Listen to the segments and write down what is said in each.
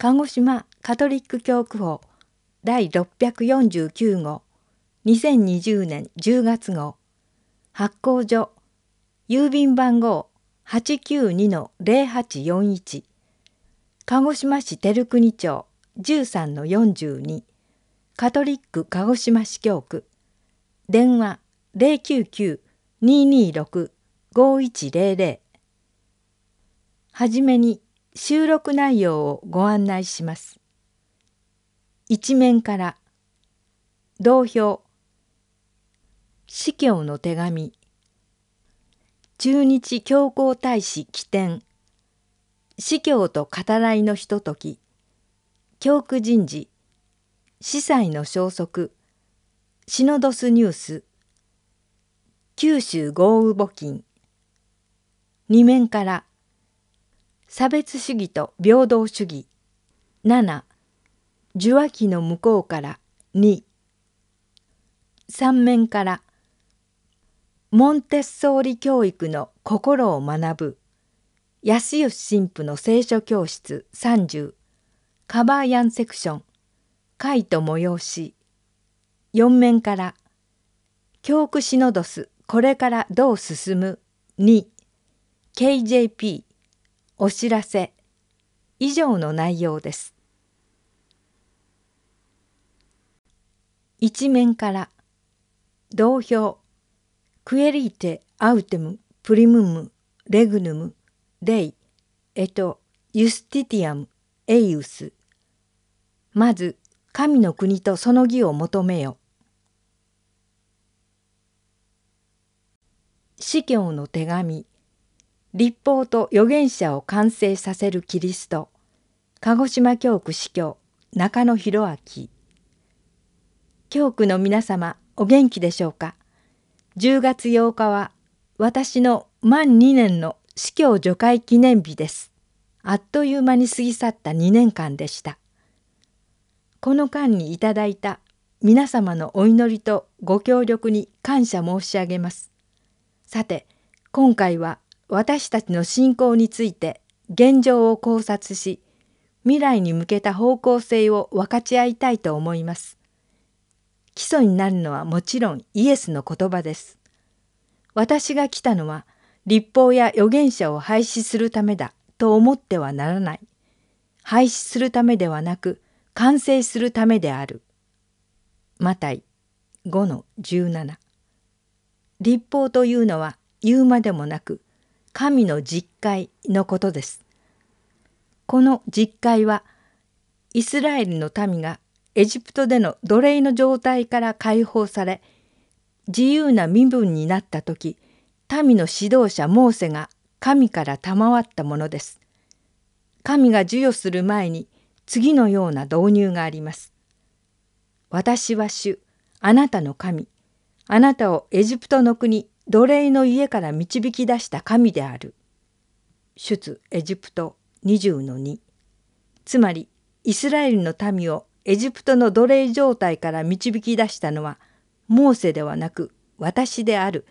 鹿児島カトリック教区法第649号2020年10月号発行所郵便番号892-0841鹿児島市照国町13-42カトリック鹿児島市教区電話099-226-5100はじめに収録内容をご案内します。一面から同票司教の手紙中日教皇大使起点司教と語らいのひととき教区人事司祭の消息シノドスニュース九州豪雨募金二面から差別主義と平等主義。7受話器の向こうから。2三面から。モンテッソーリ教育の心を学ぶ。安吉神父の聖書教室。30カバーヤンセクション。会と催し。4面から。教区シノドス。これからどう進む？2 KJP お知らせ以上の内容です。一面から同票クエリーテアウテムプリムムレグヌムレイエトユスティティアムエイウスまず神の国とその義を求めよ。司教の手紙立法と預言者を完成させるキリスト。鹿児島教区司教中野博明。教区の皆様お元気でしょうか？10月8日は私の満2年の司教除会記念日です。あっという間に過ぎ去った2年間でした。この間にいただいた皆様のお祈りとご協力に感謝申し上げます。さて今回は私たちの信仰について現状を考察し未来に向けた方向性を分かち合いたいと思います。基礎になるのはもちろんイエスの言葉です。私が来たのは立法や預言者を廃止するためだと思ってはならない。廃止するためではなく完成するためである。マタイ5の17立法というのは言うまでもなく神の実会のことです。この実会はイスラエルの民がエジプトでの奴隷の状態から解放され自由な身分になった時民の指導者モーセが神から賜ったものです。神が授与する前に次のような導入があります。私は主、あなたの神、あなたをエジプトの国奴隷の家から導き出した神である。出エジプト20の2つまりイスラエルの民をエジプトの奴隷状態から導き出したのはモーセではなく私である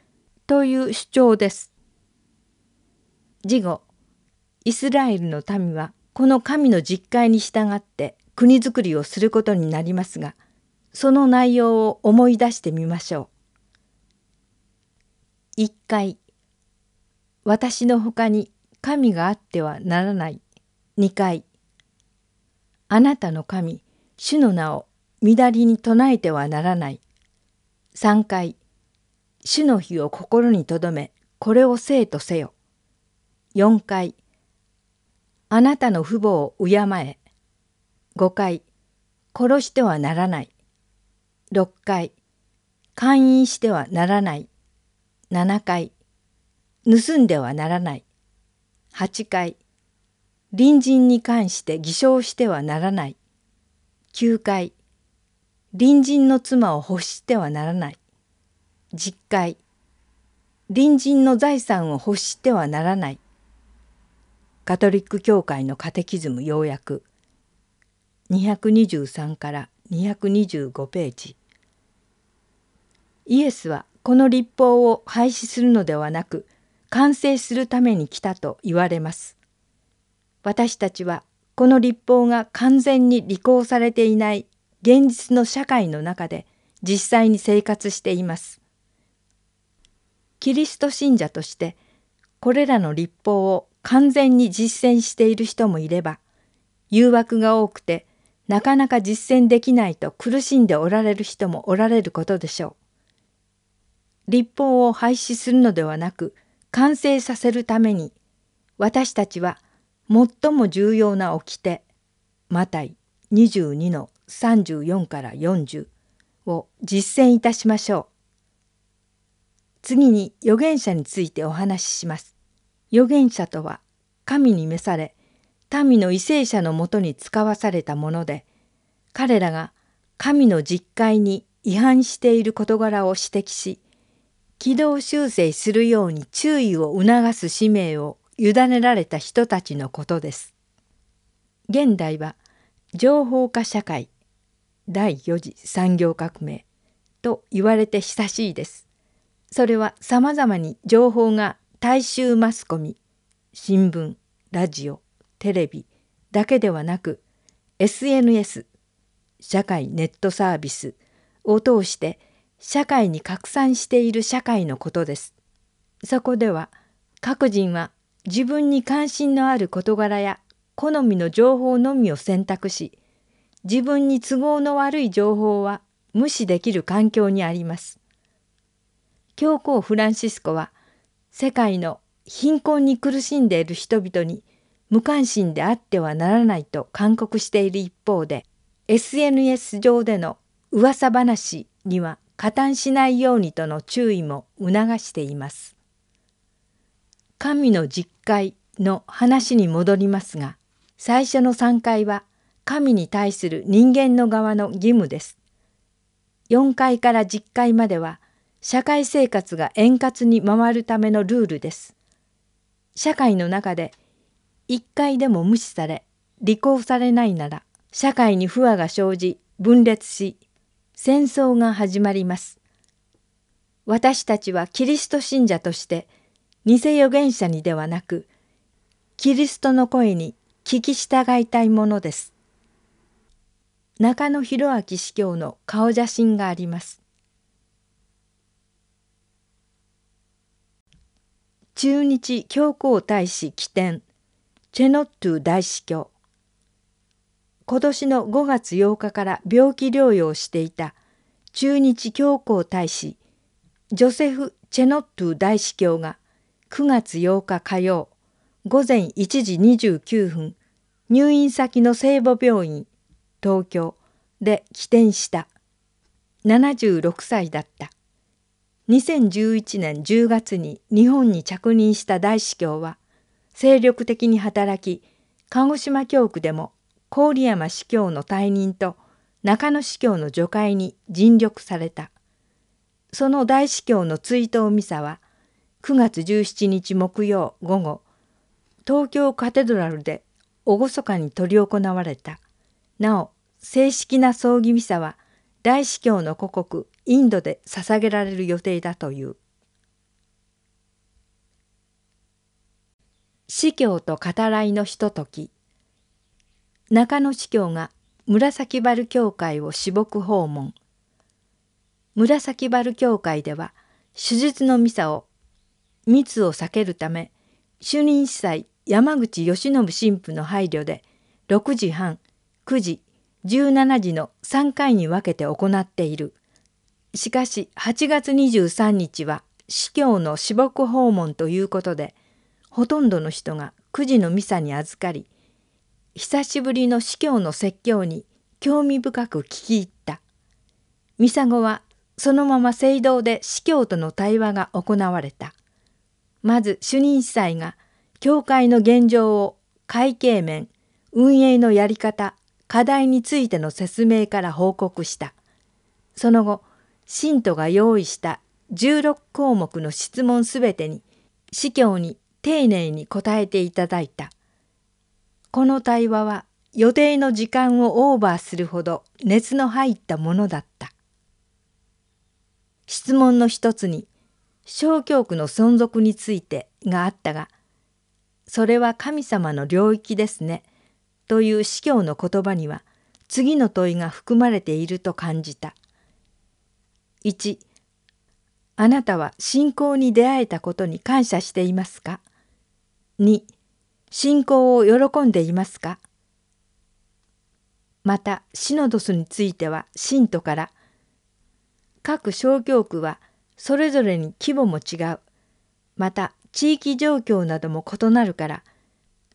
という主張です。次後イスラエルの民はこの神の実会に従って国づくりをすることになりますがその内容を思い出してみましょう。一回私のほかに神があってはならない。二回あなたの神主の名を乱りに唱えてはならない。三回主の日を心に留めこれを生とせよ。四回あなたの父母を敬え。五回殺してはならない。六回勧誘してはならない。7回。盗んではならない。8回。隣人に関して偽証してはならない。9回。隣人の妻を欲してはならない。10回。隣人の財産を欲してはならない。カトリック教会のカテキズム要約。223から225ページ。イエスはこの立法を廃止するのではなく完成するために来たと言われます。私たちはこの立法が完全に履行されていない現実の社会の中で実際に生活しています。キリスト信者としてこれらの立法を完全に実践している人もいれば誘惑が多くてなかなか実践できないと苦しんでおられる人もおられることでしょう。立法を廃止するのではなく完成させるために私たちは最も重要な掟マタイ22の34から40を実践いたしましょう。次に預言者についてお話しします。預言者とは神に召され民の為政者のもとに使わされたもので彼らが神の実会に違反している事柄を指摘し軌道修正するように注意を促す使命を委ねられた人たちのことです。現代は情報化社会第4次産業革命と言われて久しいです。それはさまざまに情報が大衆マスコミ新聞ラジオテレビだけではなく SNS 社会ネットサービスを通して社会に拡散している社会のことです。そこでは各人は自分に関心のある事柄や好みの情報のみを選択し自分に都合の悪い情報は無視できる環境にあります。教皇フランシスコは世界の貧困に苦しんでいる人々に無関心であってはならないと勧告している一方で SNS 上での噂話には加担しないようにとの注意も促しています。神の実会の話に戻りますが最初の3回は神に対する人間の側の義務です。4回から10回までは社会生活が円滑に回るためのルールです。社会の中で一回でも無視され履行されないなら社会に不和が生じ分裂し戦争が始まります。私たちはキリスト信者として偽預言者にではなくキリストの声に聞き従いたいものです。中野博明司教の顔写真があります。中日教皇大使起点チェノットゥ大司教今年の5月8日から病気療養していた中日教皇大使ジョセフ・チェノットゥ大司教が9月8日火曜午前1時29分入院先の聖母病院東京で起点した76歳だった。2011年10月に日本に着任した大司教は精力的に働き鹿児島教区でも郡山司教の退任と中野司教の除会に尽力された。その大司教の追悼ミサは9月17日木曜午後東京カテドラルで厳かに執り行われた。なお正式な葬儀ミサは大司教の故国インドで捧げられる予定だという。司教と語らいのひととき中野司教が紫原教会を私牧訪問紫原教会では手術のミサを密を避けるため主任司祭山口義信神父の配慮で6時半9時17時の3回に分けて行っている。しかし8月23日は司教の私牧訪問ということでほとんどの人が9時のミサに預かり久しぶりの司教の説教に興味深く聞き入った。ミサ後はそのまま聖堂で司教との対話が行われた。まず主任司祭が教会の現状を会計面運営のやり方課題についての説明から報告した。その後、信徒が用意した16項目の質問すべてに、司教に丁寧に答えていただいた。この対話は予定の時間をオーバーするほど熱の入ったものだった。質問の一つに、小教区の存続についてがあったが、それは神様の領域ですね。という司教の言葉には次の問いが含まれていると感じた。1あなたは信仰に出会えたことに感謝していますか ?2 信仰を喜んでいますか？またシノドスについては信徒から各小教区はそれぞれに規模も違う。また地域状況なども異なるから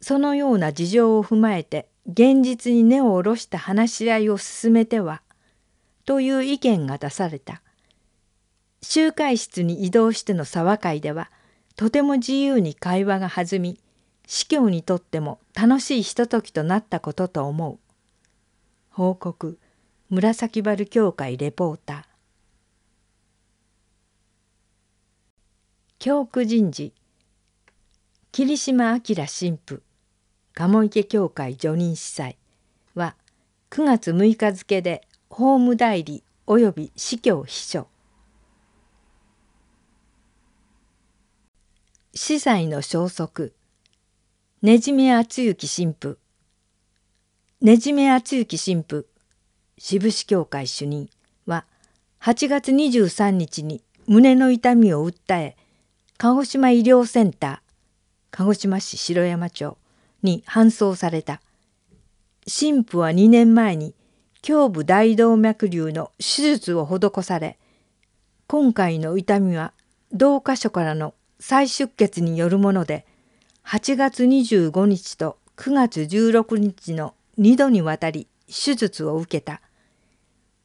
そのような事情を踏まえて現実に根を下ろした話し合いを進めてはという意見が出された。集会室に移動しての沢会ではとても自由に会話が弾み司教にとっても楽しいひとときとなったことと思う。報告。紫原教会レポーター。教区人事。霧島明神父。鴨池教会叙任司祭。は9月6日付で法務代理及び司教秘書。司祭の消息。ねじめ厚行神父ねじめ厚行神父志布志教会主任は8月23日に胸の痛みを訴え鹿児島医療センター鹿児島市城山町に搬送された。神父は2年前に胸部大動脈瘤の手術を施され今回の痛みは同箇所からの再出血によるもので8月25日と9月16日の2度にわたり手術を受けた。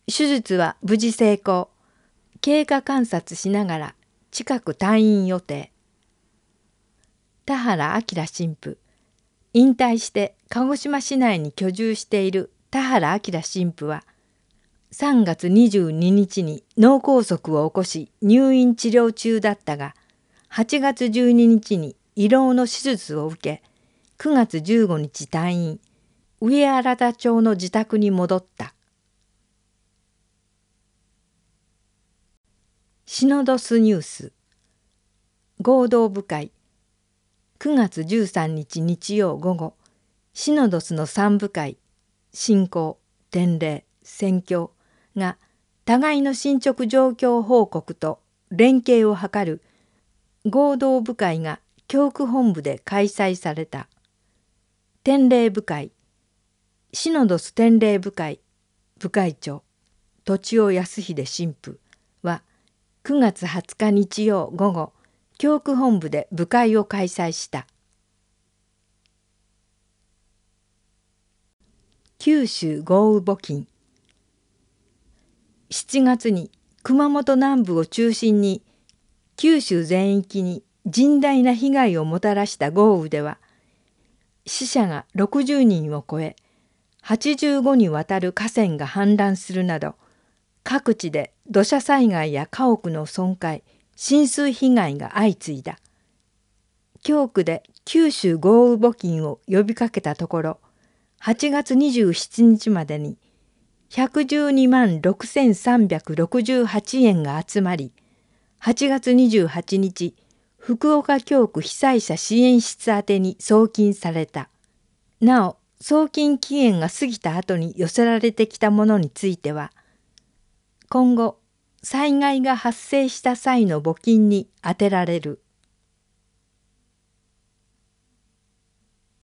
手術は無事成功。経過観察しながら近く退院予定。田原明神父。引退して鹿児島市内に居住している田原明神父は3月22日に脳梗塞を起こし入院治療中だったが8月12日に胃ろの手術を受け9月15日退院上新田町の自宅に戻った。シノドスニュース。合同部会。9月13日日曜午後シノドスの3部会。信仰典礼宣教が互いの進捗状況報告と連携を図る合同部会が教区本部で開催された。典礼部会。シノドス典礼部会部会長。土尾康秀神父。は9月20日日曜午後教区本部で部会を開催した。九州豪雨募金。7月に熊本南部を中心に九州全域に甚大な被害をもたらした豪雨では死者が60人を超え85にわたる河川が氾濫するなど各地で土砂災害や家屋の損壊浸水被害が相次いだ。教区で九州豪雨募金を呼びかけたところ8月27日までに112万6368円が集まり8月28日福岡教区被災者支援室宛てに送金された。なお送金期限が過ぎた後に寄せられてきたものについては今後災害が発生した際の募金に充てられる